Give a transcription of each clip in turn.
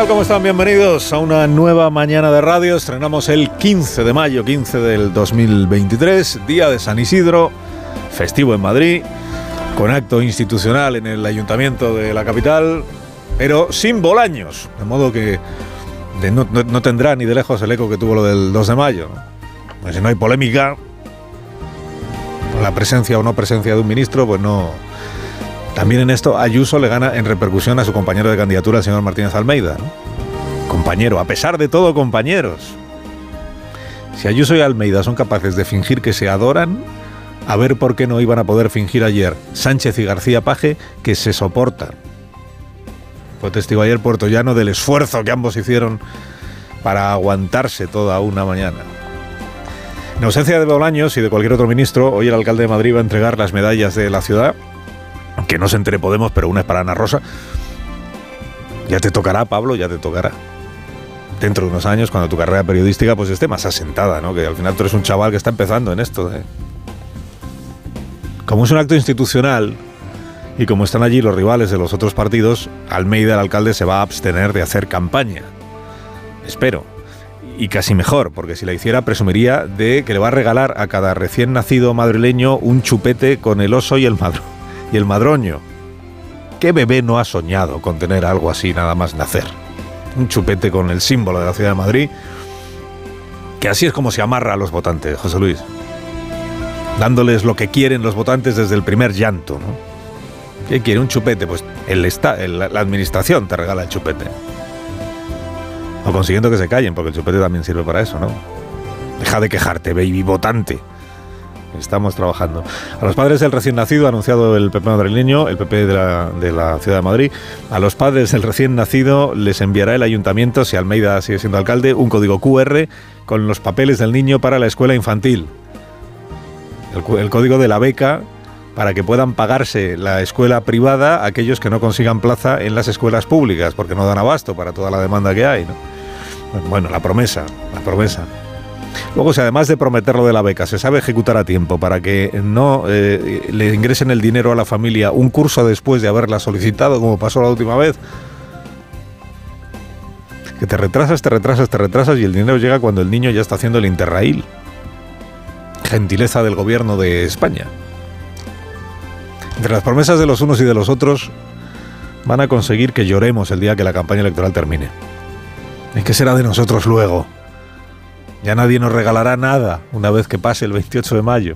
Tal? ¿Cómo están? Bienvenidos a una nueva mañana de radio. Estrenamos el 15 de mayo, 15 del 2023, día de San Isidro, festivo en Madrid, con acto institucional en el ayuntamiento de la capital, pero sin bolaños, de modo que no, no- no tendrá ni de lejos el eco que tuvo lo del 2 de mayo. Pues si no hay polémica, la presencia o no presencia de un ministro, pues no, también en esto Ayuso le gana en repercusión a su compañero de candidatura, el señor Martínez Almeida. Compañero, a pesar de todo, compañeros. Si Ayuso y Almeida son capaces de fingir que se adoran, a ver por qué no iban a poder fingir ayer Sánchez y García Paje que se soportan. Fue testigo ayer Puerto Llano del esfuerzo que ambos hicieron para aguantarse toda una mañana. En ausencia de Bolaños y de cualquier otro ministro, hoy el alcalde de Madrid va a entregar las medallas de la ciudad que no se entere Podemos, pero una es para Ana Rosa. Ya te tocará, Pablo, ya te tocará. Dentro de unos años, cuando tu carrera periodística pues esté más asentada, ¿no? Que al final tú eres un chaval que está empezando en esto. ¿eh? Como es un acto institucional y como están allí los rivales de los otros partidos, Almeida, el alcalde, se va a abstener de hacer campaña. Espero. Y casi mejor, porque si la hiciera presumiría de que le va a regalar a cada recién nacido madrileño un chupete con el oso y el madro y el madroño. ¿Qué bebé no ha soñado con tener algo así nada más nacer? Un chupete con el símbolo de la ciudad de Madrid, que así es como se amarra a los votantes, José Luis. Dándoles lo que quieren los votantes desde el primer llanto, ¿no? ¿Qué quiere? ¿Un chupete? Pues el el- la administración te regala el chupete. O consiguiendo que se callen, porque el chupete también sirve para eso, ¿no? Deja de quejarte, baby votante. Estamos trabajando. A los padres del recién nacido, anunciado el PP madrileño, el PP de la, Ciudad de Madrid, a los padres del recién nacido les enviará el ayuntamiento, si Almeida sigue siendo alcalde, un código QR con los papeles del niño para la escuela infantil. El, el código de la beca para que puedan pagarse la escuela privada aquellos que no consigan plaza en las escuelas públicas, porque no dan abasto para toda la demanda que hay. ¿no? Bueno, la promesa, la promesa. Luego, si además de prometer lo de la beca, se sabe ejecutar a tiempo para que no eh, le ingresen el dinero a la familia un curso después de haberla solicitado, como pasó la última vez, que te retrasas, te retrasas, te retrasas y el dinero llega cuando el niño ya está haciendo el interrail. Gentileza del gobierno de España. Entre las promesas de los unos y de los otros, van a conseguir que lloremos el día que la campaña electoral termine. ¿Y qué será de nosotros luego? Ya nadie nos regalará nada una vez que pase el 28 de mayo.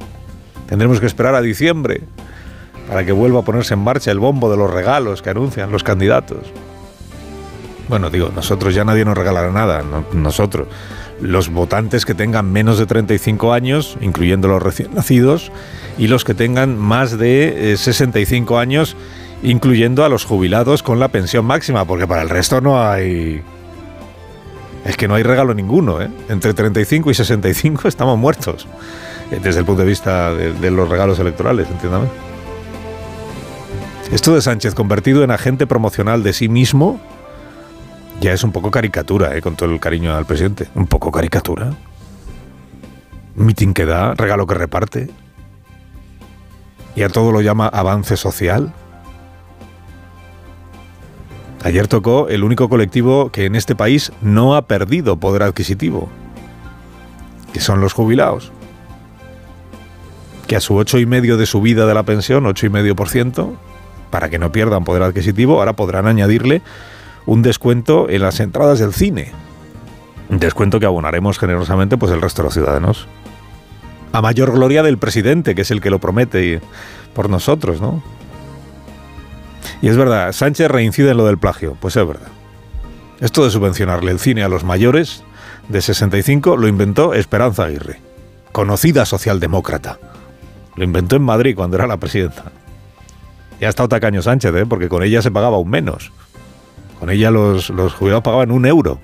Tendremos que esperar a diciembre para que vuelva a ponerse en marcha el bombo de los regalos que anuncian los candidatos. Bueno, digo, nosotros ya nadie nos regalará nada, no- nosotros. Los votantes que tengan menos de 35 años, incluyendo los recién nacidos, y los que tengan más de eh, 65 años, incluyendo a los jubilados con la pensión máxima, porque para el resto no hay, es que no hay regalo ninguno, ¿eh? Entre 35 y 65 estamos muertos. eh, Desde el punto de vista de, los regalos electorales, entiéndame. Esto de Sánchez convertido en agente promocional de sí mismo ya es un poco caricatura, ¿eh? Con todo el cariño al presidente. Un poco caricatura. Mitin que da, regalo que reparte. Y a todo lo llama avance social. Ayer tocó el único colectivo que en este país no ha perdido poder adquisitivo, que son los jubilados. Que a su ocho y medio de subida de la pensión, ocho y medio por ciento, para que no pierdan poder adquisitivo, ahora podrán añadirle un descuento en las entradas del cine. Un descuento que abonaremos generosamente pues el resto de los ciudadanos. A mayor gloria del presidente, que es el que lo promete por nosotros, ¿no? Y es verdad, Sánchez reincide en lo del plagio, pues es verdad. Esto de subvencionarle el cine a los mayores de 65 lo inventó Esperanza Aguirre, conocida socialdemócrata. Lo inventó en Madrid cuando era la presidenta. Ya ha estado tacaño Sánchez, ¿eh? porque con ella se pagaba aún menos. Con ella los, los jubilados pagaban un euro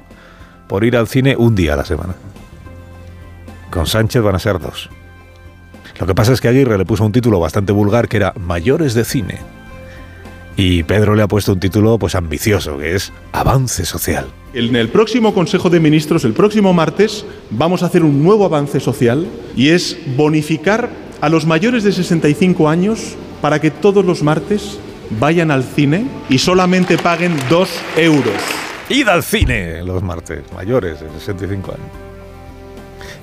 por ir al cine un día a la semana. Con Sánchez van a ser dos. Lo que pasa es que Aguirre le puso un título bastante vulgar que era Mayores de Cine. Y Pedro le ha puesto un título pues ambicioso, que es Avance Social. En el próximo Consejo de Ministros, el próximo martes, vamos a hacer un nuevo avance social y es bonificar a los mayores de 65 años para que todos los martes vayan al cine y solamente paguen dos euros. Id al cine los martes, mayores de 65 años.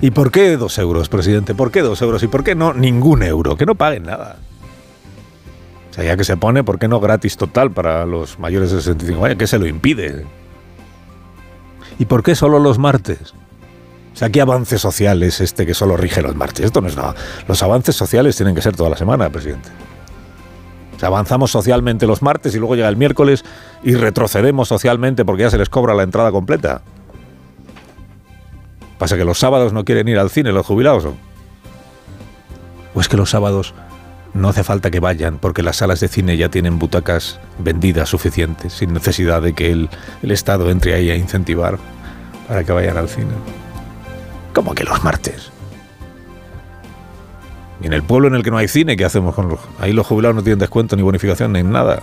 ¿Y por qué dos euros, presidente? ¿Por qué dos euros? ¿Y por qué no ningún euro? Que no paguen nada. Sea, ya que se pone, ¿por qué no gratis total para los mayores de 65 años? ¿Qué se lo impide? ¿Y por qué solo los martes? O sea, ¿qué avance social es este que solo rige los martes? Esto no es nada. Los avances sociales tienen que ser toda la semana, presidente. O sea, avanzamos socialmente los martes y luego llega el miércoles y retrocedemos socialmente porque ya se les cobra la entrada completa. Pasa que los sábados no quieren ir al cine los jubilados. ¿O es que los sábados no hace falta que vayan porque las salas de cine ya tienen butacas vendidas suficientes, sin necesidad de que el, Estado entre ahí a incentivar para que vayan al cine? ¿Cómo que los martes? Y en el pueblo en el que no hay cine, ¿qué hacemos con los.? Ahí los jubilados no tienen descuento ni bonificación ni nada.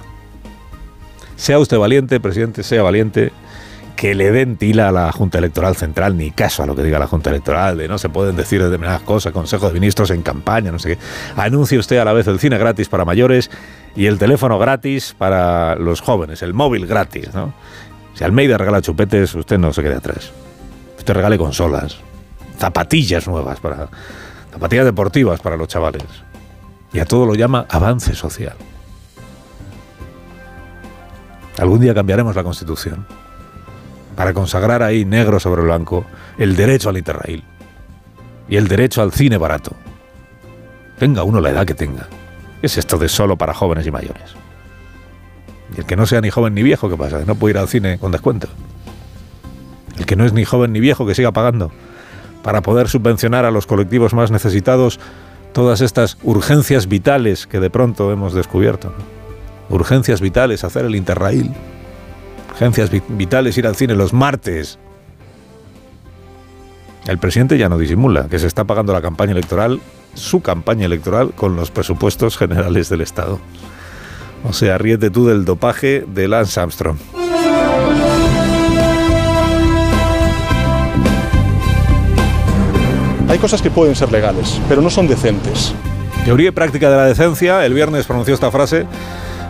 Sea usted valiente, presidente, sea valiente, que le den tila a la Junta Electoral Central, ni caso a lo que diga la Junta Electoral, de no se pueden decir determinadas cosas, Consejo de Ministros en campaña, no sé qué. Anuncie usted a la vez el cine gratis para mayores y el teléfono gratis para los jóvenes, el móvil gratis, ¿no? Si Almeida regala chupetes, usted no se quede atrás. Usted regale consolas, zapatillas nuevas para zapatillas deportivas para los chavales. Y a todo lo llama avance social. Algún día cambiaremos la Constitución para consagrar ahí negro sobre blanco el derecho al interrail y el derecho al cine barato. Tenga uno la edad que tenga. ¿Qué es esto de solo para jóvenes y mayores? Y el que no sea ni joven ni viejo, ¿qué pasa? No puede ir al cine con descuento. El que no es ni joven ni viejo, que siga pagando para poder subvencionar a los colectivos más necesitados todas estas urgencias vitales que de pronto hemos descubierto. Urgencias vitales, hacer el interrail. Urgencias vitales, ir al cine los martes. El presidente ya no disimula que se está pagando la campaña electoral, su campaña electoral, con los presupuestos generales del Estado. O sea, ríete tú del dopaje de Lance Armstrong. Hay cosas que pueden ser legales, pero no son decentes. Teoría y práctica de la decencia. El viernes pronunció esta frase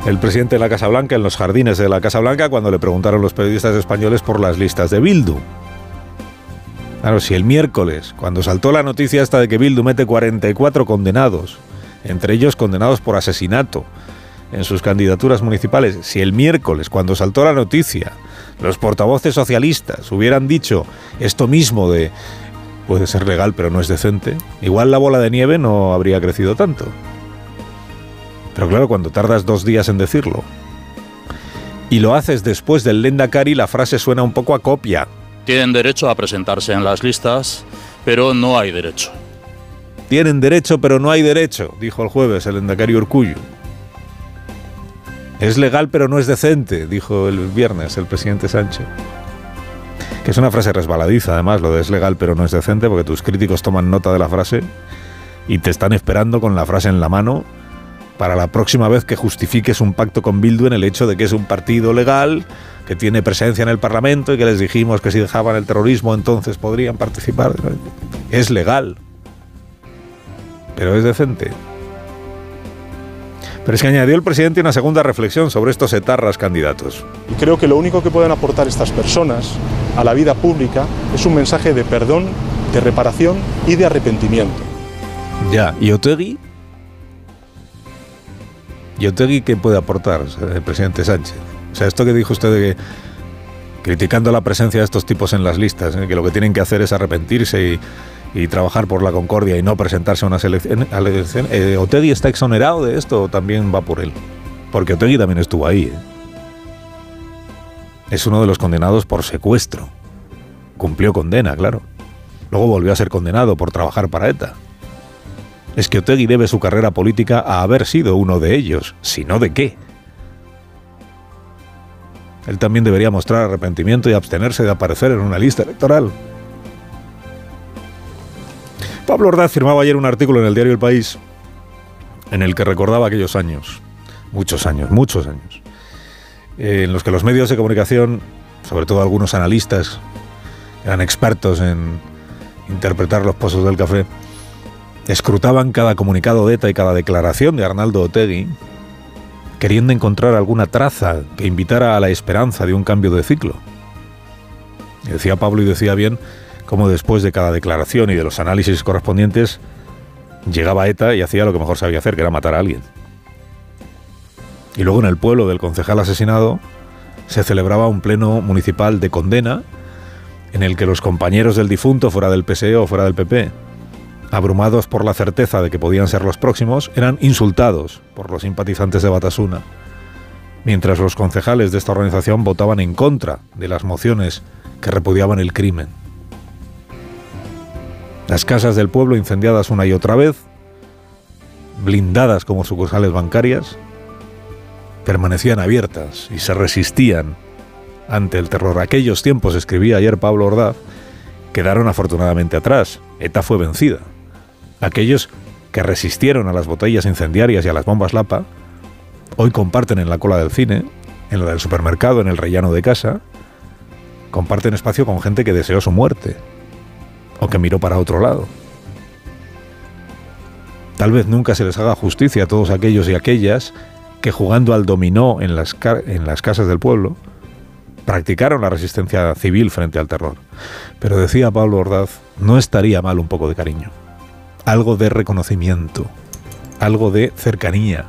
el presidente de la Casa Blanca en los jardines de la Casa Blanca cuando le preguntaron los periodistas españoles por las listas de Bildu. Claro, si el miércoles, cuando saltó la noticia esta de que Bildu mete 44 condenados, entre ellos condenados por asesinato, en sus candidaturas municipales, si el miércoles, cuando saltó la noticia, los portavoces socialistas hubieran dicho esto mismo de puede ser legal pero no es decente, igual la bola de nieve no habría crecido tanto. Pero claro, cuando tardas dos días en decirlo y lo haces después del Lendakari, la frase suena un poco a copia. Tienen derecho a presentarse en las listas, pero no hay derecho. Tienen derecho, pero no hay derecho, dijo el jueves el Lendakari Urcuyo. Es legal, pero no es decente, dijo el viernes el presidente Sánchez que es una frase resbaladiza, además, lo de es legal pero no es decente, porque tus críticos toman nota de la frase y te están esperando con la frase en la mano para la próxima vez que justifiques un pacto con Bildu en el hecho de que es un partido legal, que tiene presencia en el Parlamento y que les dijimos que si dejaban el terrorismo entonces podrían participar. Es legal, pero es decente. Pero es que añadió el presidente una segunda reflexión sobre estos etarras candidatos. Y creo que lo único que pueden aportar estas personas a la vida pública es un mensaje de perdón, de reparación y de arrepentimiento. Ya, ¿y Otegui? ¿Y Otegui qué puede aportar el presidente Sánchez? O sea, esto que dijo usted que criticando la presencia de estos tipos en las listas, ¿eh? que lo que tienen que hacer es arrepentirse y, trabajar por la concordia y no presentarse a una elección. Eh, ¿Otegui está exonerado de esto o también va por él? Porque Otegui también estuvo ahí. ¿eh? Es uno de los condenados por secuestro. Cumplió condena, claro. Luego volvió a ser condenado por trabajar para ETA. Es que Otegui debe su carrera política a haber sido uno de ellos, si no de qué. Él también debería mostrar arrepentimiento y abstenerse de aparecer en una lista electoral. Pablo Ordaz firmaba ayer un artículo en el diario El País en el que recordaba aquellos años, muchos años, muchos años, en los que los medios de comunicación, sobre todo algunos analistas, eran expertos en interpretar los pozos del café, escrutaban cada comunicado de ETA y cada declaración de Arnaldo Otegui, queriendo encontrar alguna traza que invitara a la esperanza de un cambio de ciclo. decía Pablo y decía bien cómo después de cada declaración y de los análisis correspondientes, llegaba ETA y hacía lo que mejor sabía hacer, que era matar a alguien. Y luego en el pueblo del concejal asesinado se celebraba un pleno municipal de condena en el que los compañeros del difunto, fuera del PSE o fuera del PP, abrumados por la certeza de que podían ser los próximos, eran insultados por los simpatizantes de Batasuna, mientras los concejales de esta organización votaban en contra de las mociones que repudiaban el crimen. Las casas del pueblo incendiadas una y otra vez, blindadas como sucursales bancarias, permanecían abiertas y se resistían ante el terror. Aquellos tiempos, escribía ayer Pablo Ordaz, quedaron afortunadamente atrás. ETA fue vencida. Aquellos que resistieron a las botellas incendiarias y a las bombas Lapa, hoy comparten en la cola del cine, en la del supermercado, en el rellano de casa, comparten espacio con gente que deseó su muerte o que miró para otro lado. Tal vez nunca se les haga justicia a todos aquellos y aquellas que jugando al dominó en las, en las casas del pueblo, practicaron la resistencia civil frente al terror. Pero decía Pablo Ordaz, no estaría mal un poco de cariño, algo de reconocimiento, algo de cercanía,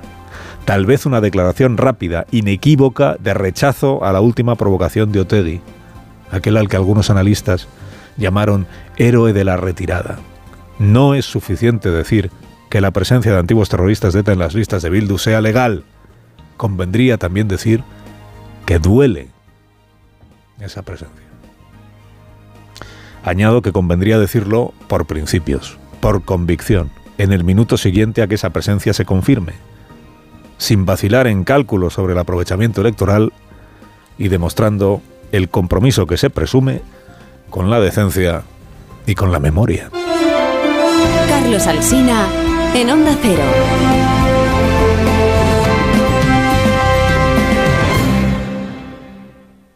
tal vez una declaración rápida, inequívoca, de rechazo a la última provocación de Otegui, aquel al que algunos analistas llamaron héroe de la retirada. No es suficiente decir que la presencia de antiguos terroristas de ETA en las listas de Bildu sea legal. Convendría también decir que duele esa presencia. Añado que convendría decirlo por principios, por convicción, en el minuto siguiente a que esa presencia se confirme, sin vacilar en cálculos sobre el aprovechamiento electoral y demostrando el compromiso que se presume con la decencia y con la memoria. Carlos Alsina en Onda Cero.